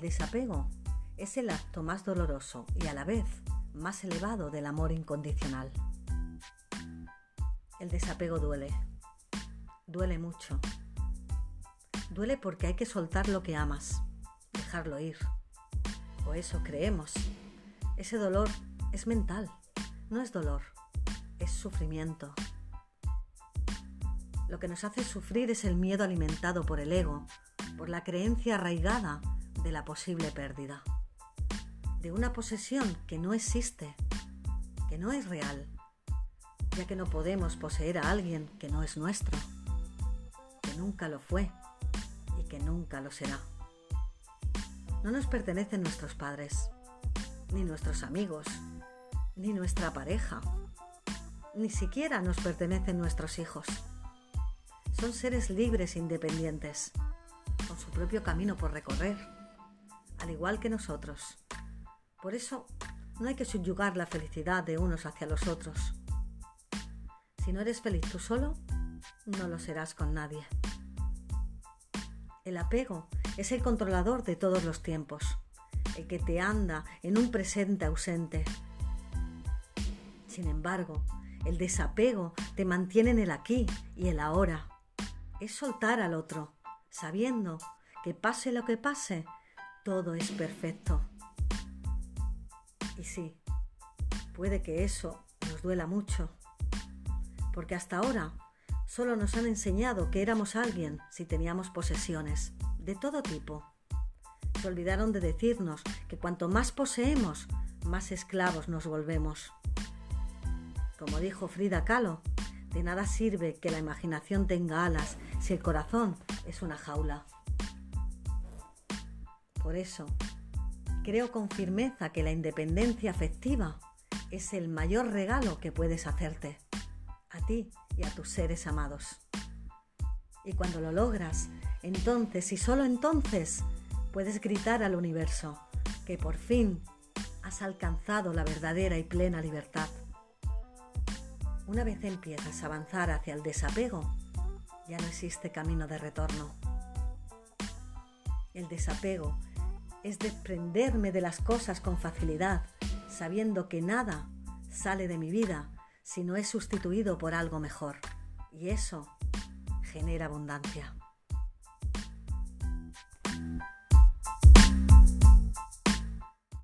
desapego es el acto más doloroso y a la vez más elevado del amor incondicional. El desapego duele, duele mucho. Duele porque hay que soltar lo que amas, dejarlo ir. O eso creemos. Ese dolor es mental, no es dolor, es sufrimiento. Lo que nos hace sufrir es el miedo alimentado por el ego, por la creencia arraigada de la posible pérdida de una posesión que no existe, que no es real, ya que no podemos poseer a alguien que no es nuestro, que nunca lo fue y que nunca lo será. No nos pertenecen nuestros padres, ni nuestros amigos, ni nuestra pareja, ni siquiera nos pertenecen nuestros hijos. Son seres libres e independientes, con su propio camino por recorrer, al igual que nosotros. Por eso no hay que subyugar la felicidad de unos hacia los otros. Si no eres feliz tú solo, no lo serás con nadie. El apego es el controlador de todos los tiempos, el que te anda en un presente ausente. Sin embargo, el desapego te mantiene en el aquí y el ahora. Es soltar al otro, sabiendo que pase lo que pase, todo es perfecto. Y sí, puede que eso nos duela mucho, porque hasta ahora solo nos han enseñado que éramos alguien si teníamos posesiones, de todo tipo. Se olvidaron de decirnos que cuanto más poseemos, más esclavos nos volvemos. Como dijo Frida Kahlo, de nada sirve que la imaginación tenga alas si el corazón es una jaula. Por eso, Creo con firmeza que la independencia afectiva es el mayor regalo que puedes hacerte a ti y a tus seres amados. Y cuando lo logras, entonces y solo entonces puedes gritar al universo que por fin has alcanzado la verdadera y plena libertad. Una vez empiezas a avanzar hacia el desapego, ya no existe camino de retorno. El desapego es desprenderme de las cosas con facilidad, sabiendo que nada sale de mi vida si no es sustituido por algo mejor. Y eso genera abundancia.